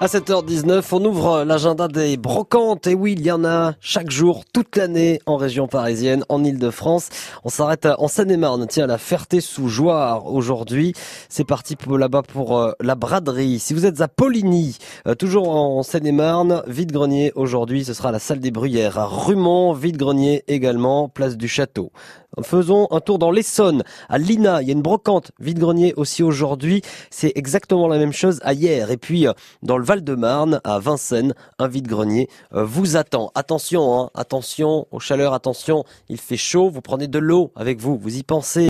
À 7h19, on ouvre l'agenda des brocantes. Et oui, il y en a chaque jour, toute l'année, en région parisienne, en Ile-de-France. On s'arrête en Seine-et-Marne, tiens, la Ferté-sous-Joire aujourd'hui. C'est parti là-bas pour euh, la braderie. Si vous êtes à Poligny, euh, toujours en Seine-et-Marne, vide-grenier aujourd'hui, ce sera la salle des Bruyères. À Rumont, vide-grenier également, place du Château. Faisons un tour dans l'Essonne. À Lina, il y a une brocante vide-grenier aussi aujourd'hui. C'est exactement la même chose à hier. Et puis, euh, dans le Val-de-Marne, à Vincennes, un vide-grenier euh, vous attend. Attention, hein, attention aux chaleurs, attention, il fait chaud, vous prenez de l'eau avec vous, vous y pensez.